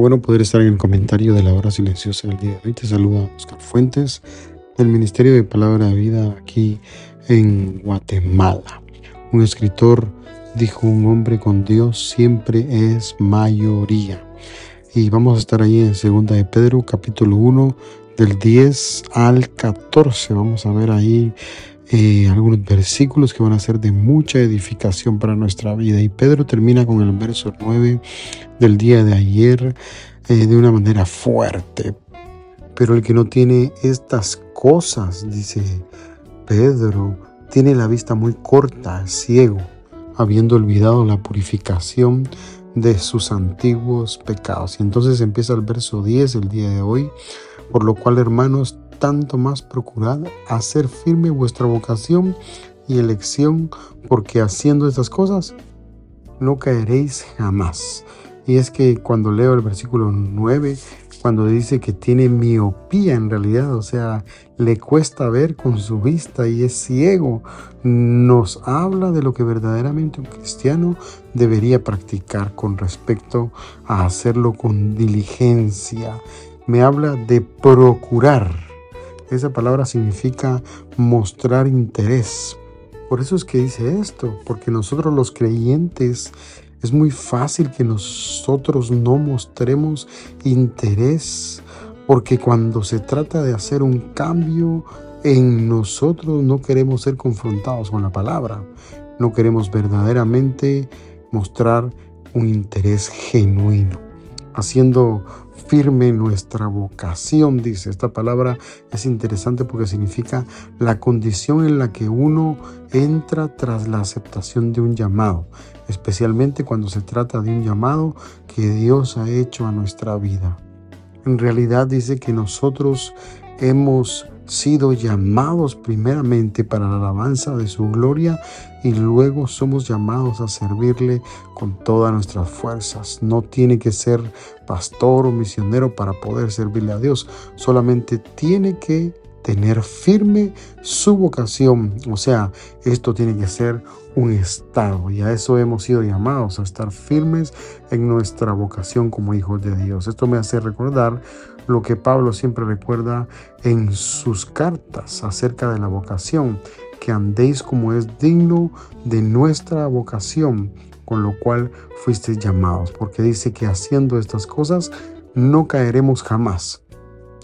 Bueno poder estar en el comentario de la hora silenciosa del día de hoy. Te saluda Oscar Fuentes del Ministerio de Palabra de Vida aquí en Guatemala. Un escritor dijo, un hombre con Dios siempre es mayoría. Y vamos a estar ahí en Segunda de Pedro, capítulo 1, del 10 al 14. Vamos a ver ahí eh, algunos versículos que van a ser de mucha edificación para nuestra vida. Y Pedro termina con el verso 9 del día de ayer eh, de una manera fuerte. Pero el que no tiene estas cosas, dice Pedro, tiene la vista muy corta, ciego, habiendo olvidado la purificación de sus antiguos pecados. Y entonces empieza el verso 10 el día de hoy, por lo cual hermanos, tanto más procurad hacer firme vuestra vocación y elección, porque haciendo estas cosas no caeréis jamás. Y es que cuando leo el versículo 9, cuando dice que tiene miopía en realidad, o sea, le cuesta ver con su vista y es ciego, nos habla de lo que verdaderamente un cristiano debería practicar con respecto a hacerlo con diligencia. Me habla de procurar esa palabra significa mostrar interés. Por eso es que dice esto, porque nosotros los creyentes es muy fácil que nosotros no mostremos interés, porque cuando se trata de hacer un cambio en nosotros no queremos ser confrontados con la palabra, no queremos verdaderamente mostrar un interés genuino, haciendo firme nuestra vocación, dice. Esta palabra es interesante porque significa la condición en la que uno entra tras la aceptación de un llamado, especialmente cuando se trata de un llamado que Dios ha hecho a nuestra vida. En realidad dice que nosotros hemos sido llamados primeramente para la alabanza de su gloria y luego somos llamados a servirle con todas nuestras fuerzas. No tiene que ser pastor o misionero para poder servirle a Dios, solamente tiene que tener firme su vocación. O sea, esto tiene que ser un estado y a eso hemos sido llamados, a estar firmes en nuestra vocación como hijos de Dios. Esto me hace recordar lo que Pablo siempre recuerda en sus cartas acerca de la vocación, que andéis como es digno de nuestra vocación, con lo cual fuisteis llamados, porque dice que haciendo estas cosas no caeremos jamás.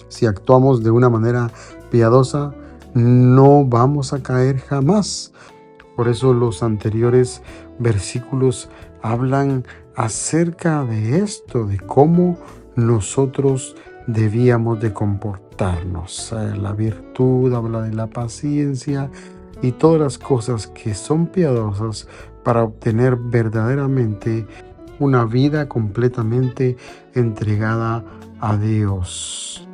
Si actuamos de una manera piadosa, no vamos a caer jamás. Por eso los anteriores versículos hablan acerca de esto, de cómo nosotros debíamos de comportarnos. La virtud habla de la paciencia y todas las cosas que son piadosas para obtener verdaderamente una vida completamente entregada a Dios.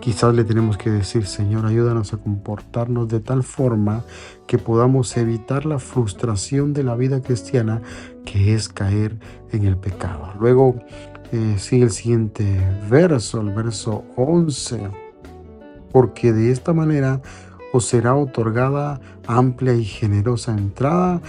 Quizás le tenemos que decir, Señor, ayúdanos a comportarnos de tal forma que podamos evitar la frustración de la vida cristiana que es caer en el pecado. Luego eh, sigue el siguiente verso, el verso 11, porque de esta manera os será otorgada amplia y generosa entrada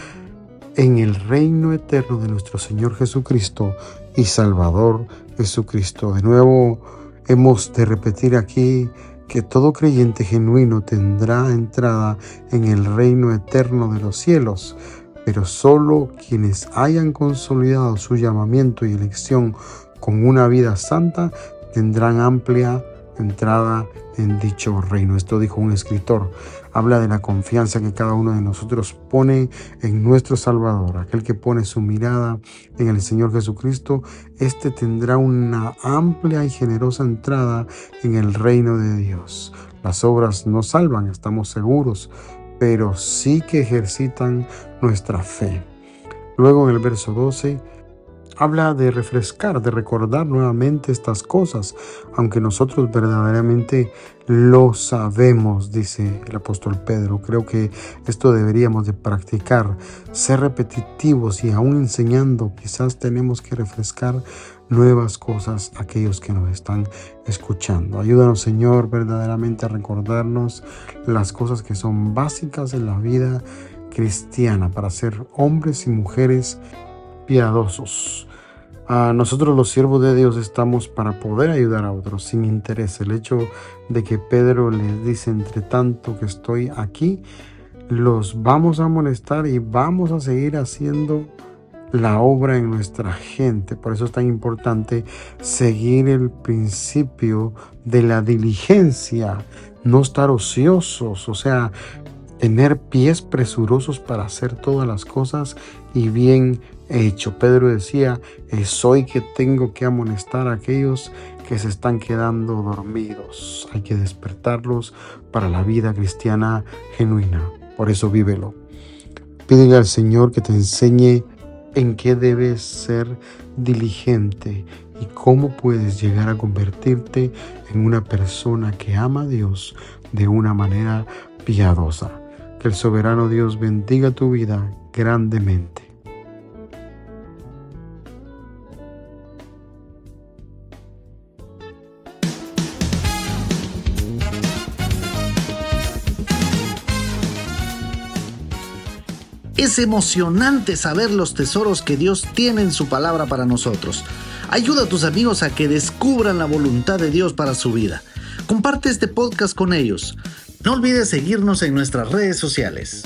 en el reino eterno de nuestro Señor Jesucristo y Salvador Jesucristo. De nuevo, hemos de repetir aquí que todo creyente genuino tendrá entrada en el reino eterno de los cielos, pero solo quienes hayan consolidado su llamamiento y elección con una vida santa tendrán amplia entrada en dicho reino. Esto dijo un escritor. Habla de la confianza que cada uno de nosotros pone en nuestro Salvador. Aquel que pone su mirada en el Señor Jesucristo, éste tendrá una amplia y generosa entrada en el reino de Dios. Las obras no salvan, estamos seguros, pero sí que ejercitan nuestra fe. Luego en el verso 12, habla de refrescar, de recordar nuevamente estas cosas, aunque nosotros verdaderamente lo sabemos, dice el apóstol Pedro. Creo que esto deberíamos de practicar, ser repetitivos y aún enseñando, quizás tenemos que refrescar nuevas cosas a aquellos que nos están escuchando. Ayúdanos, Señor, verdaderamente a recordarnos las cosas que son básicas en la vida cristiana para ser hombres y mujeres piadosos. Nosotros los siervos de Dios estamos para poder ayudar a otros sin interés. El hecho de que Pedro les dice, entre tanto que estoy aquí, los vamos a molestar y vamos a seguir haciendo la obra en nuestra gente. Por eso es tan importante seguir el principio de la diligencia, no estar ociosos, o sea, tener pies presurosos para hacer todas las cosas y bien hecho. Pedro decía, es hoy que tengo que amonestar a aquellos que se están quedando dormidos. Hay que despertarlos para la vida cristiana genuina. Por eso vívelo. Pídele al Señor que te enseñe en qué debes ser diligente y cómo puedes llegar a convertirte en una persona que ama a Dios de una manera piadosa. Que el soberano Dios bendiga tu vida grandemente. Es emocionante saber los tesoros que Dios tiene en su palabra para nosotros. Ayuda a tus amigos a que descubran la voluntad de Dios para su vida. Comparte este podcast con ellos. No olvides seguirnos en nuestras redes sociales.